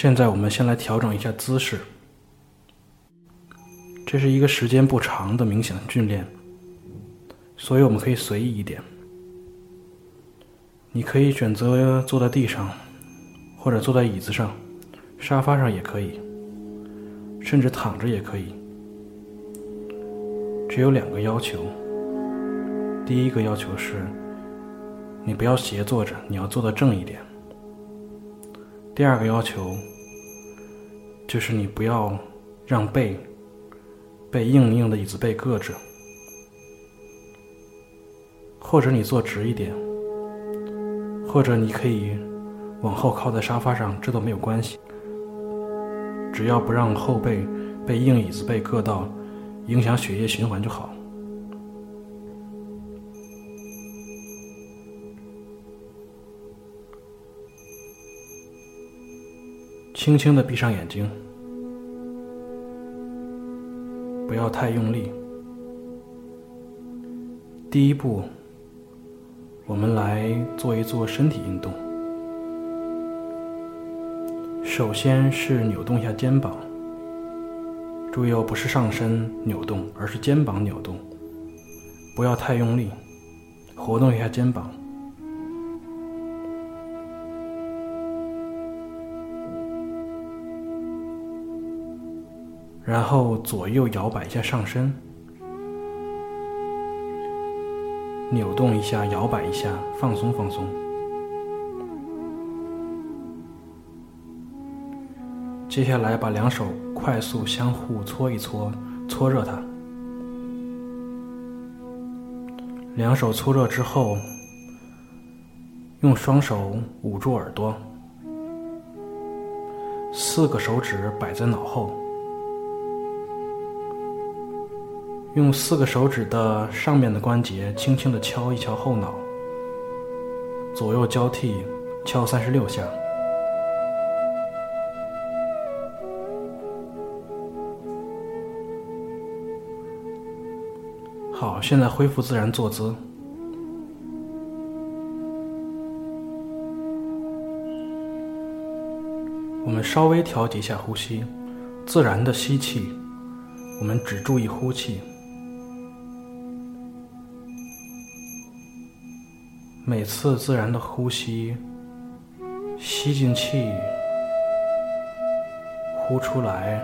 现在我们先来调整一下姿势。这是一个时间不长的冥想训练，所以我们可以随意一点。你可以选择坐在地上，或者坐在椅子上、沙发上也可以，甚至躺着也可以。只有两个要求。第一个要求是，你不要斜坐着，你要坐得正一点。第二个要求就是你不要让背被硬硬的椅子背硌着，或者你坐直一点。或者你可以往后靠在沙发上，这都没有关系。只要不让后背被硬椅子背硌到，影响血液循环就好。轻轻的闭上眼睛，不要太用力。第一步。我们来做一做身体运动。首先是扭动一下肩膀，注意哦，不是上身扭动，而是肩膀扭动，不要太用力，活动一下肩膀。然后左右摇摆一下上身。扭动一下，摇摆一下，放松放松。接下来把两手快速相互搓一搓，搓热它。两手搓热之后，用双手捂住耳朵，四个手指摆在脑后。用四个手指的上面的关节轻轻的敲一敲后脑，左右交替敲三十六下。好，现在恢复自然坐姿，我们稍微调节一下呼吸，自然的吸气，我们只注意呼气。每次自然的呼吸，吸进气，呼出来。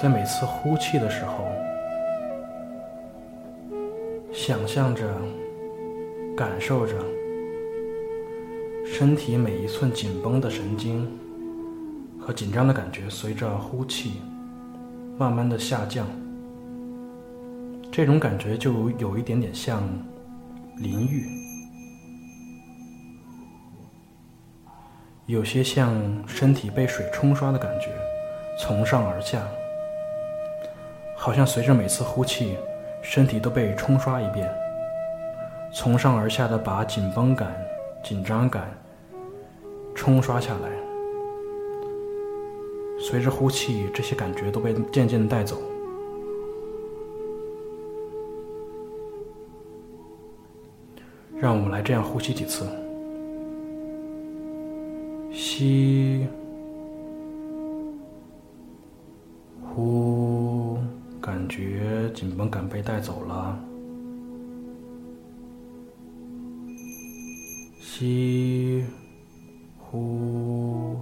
在每次呼气的时候，想象着、感受着身体每一寸紧绷的神经和紧张的感觉，随着呼气慢慢的下降。这种感觉就有一点点像。淋浴，有些像身体被水冲刷的感觉，从上而下，好像随着每次呼气，身体都被冲刷一遍，从上而下的把紧绷感、紧张感冲刷下来，随着呼气，这些感觉都被渐渐带走。让我们来这样呼吸几次，吸，呼，感觉紧绷感被带走了，吸，呼，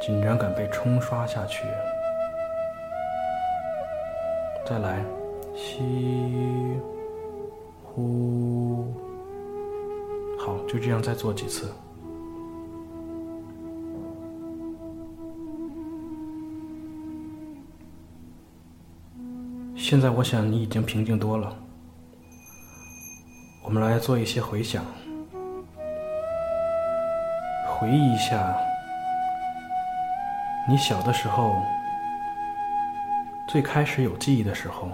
紧张感被冲刷下去，再来，吸。呼，好，就这样再做几次。现在我想你已经平静多了。我们来做一些回想，回忆一下你小的时候，最开始有记忆的时候。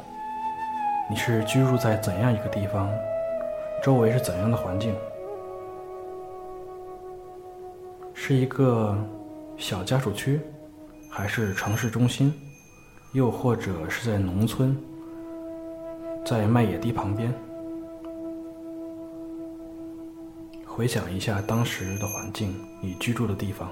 你是居住在怎样一个地方？周围是怎样的环境？是一个小家属区，还是城市中心？又或者是在农村，在麦野地旁边？回想一下当时的环境，你居住的地方。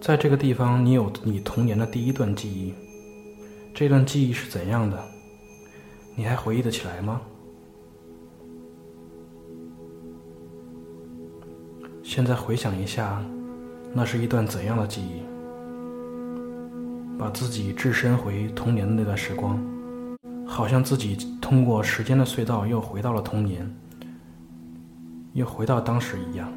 在这个地方，你有你童年的第一段记忆。这段记忆是怎样的？你还回忆得起来吗？现在回想一下，那是一段怎样的记忆？把自己置身回童年的那段时光，好像自己通过时间的隧道又回到了童年，又回到当时一样。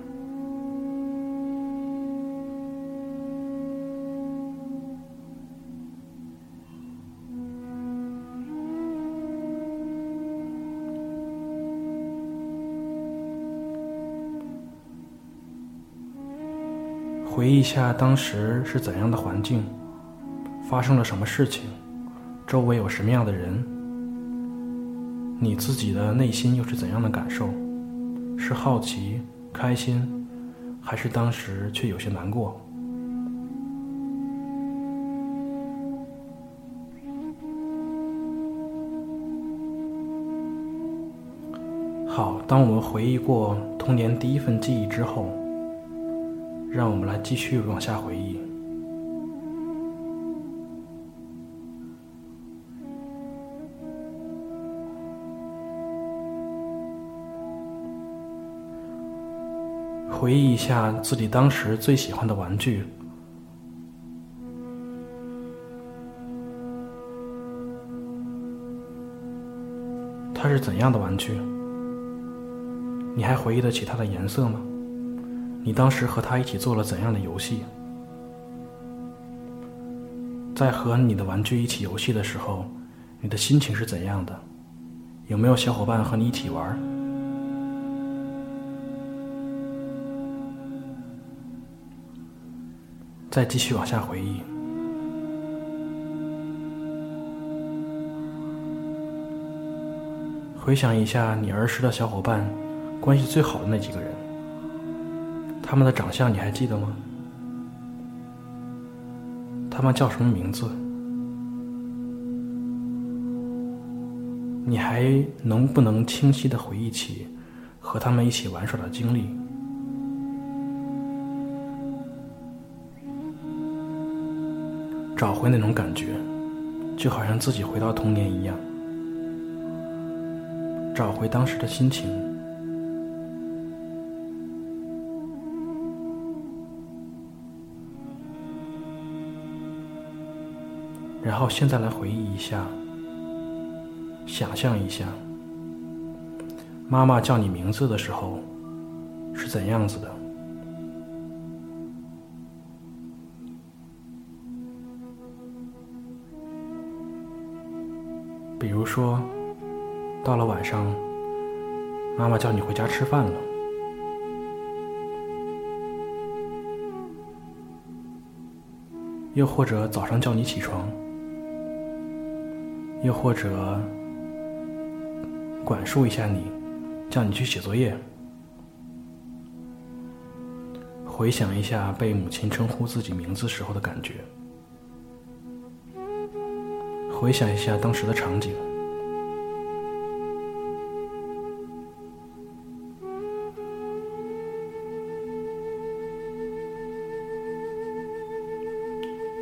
回忆一下当时是怎样的环境，发生了什么事情，周围有什么样的人，你自己的内心又是怎样的感受？是好奇、开心，还是当时却有些难过？好，当我们回忆过童年第一份记忆之后。让我们来继续往下回忆。回忆一下自己当时最喜欢的玩具，它是怎样的玩具？你还回忆得起它的颜色吗？你当时和他一起做了怎样的游戏？在和你的玩具一起游戏的时候，你的心情是怎样的？有没有小伙伴和你一起玩？再继续往下回忆，回想一下你儿时的小伙伴，关系最好的那几个人。他们的长相你还记得吗？他们叫什么名字？你还能不能清晰的回忆起和他们一起玩耍的经历？找回那种感觉，就好像自己回到童年一样，找回当时的心情。然后现在来回忆一下，想象一下，妈妈叫你名字的时候是怎样子的？比如说，到了晚上，妈妈叫你回家吃饭了，又或者早上叫你起床。又或者，管束一下你，叫你去写作业。回想一下被母亲称呼自己名字时候的感觉，回想一下当时的场景，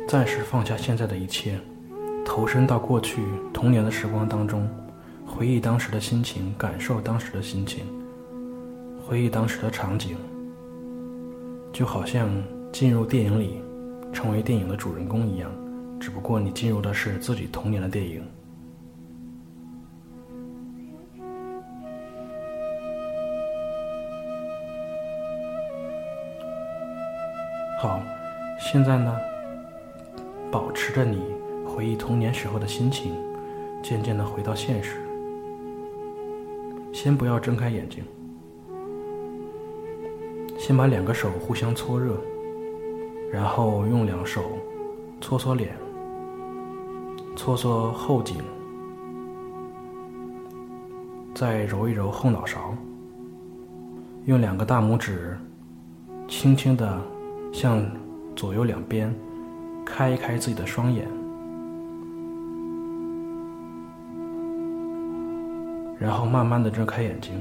暂时放下现在的一切。投身到过去童年的时光当中，回忆当时的心情，感受当时的心情，回忆当时的场景，就好像进入电影里，成为电影的主人公一样。只不过你进入的是自己童年的电影。好，现在呢，保持着你。回忆童年时候的心情，渐渐的回到现实。先不要睁开眼睛，先把两个手互相搓热，然后用两手搓搓脸，搓搓后颈，再揉一揉后脑勺，用两个大拇指轻轻地向左右两边开一开自己的双眼，然后慢慢的睁开眼睛，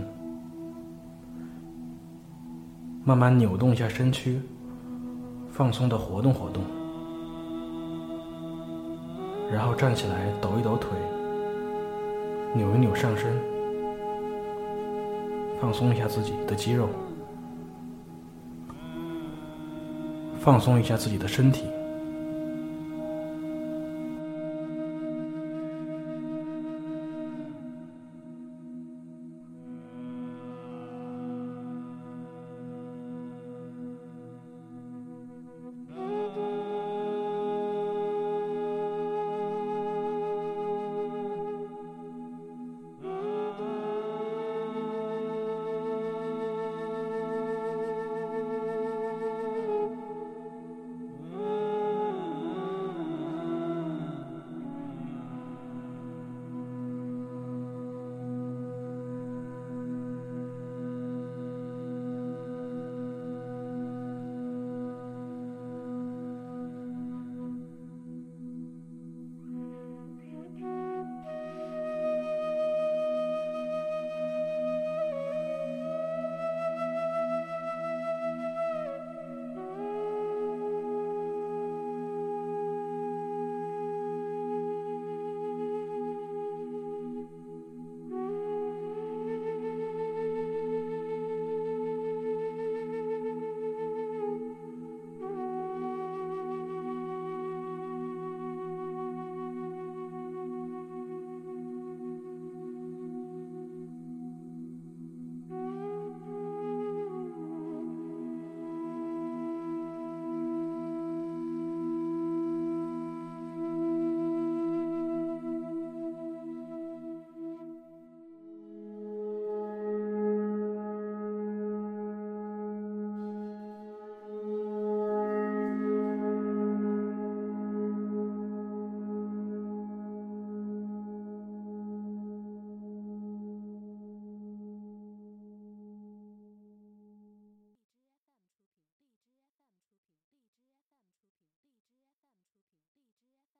慢慢扭动一下身躯，放松的活动活动，然后站起来抖一抖腿，扭一扭上身。放松一下自己的肌肉，放松一下自己的身体。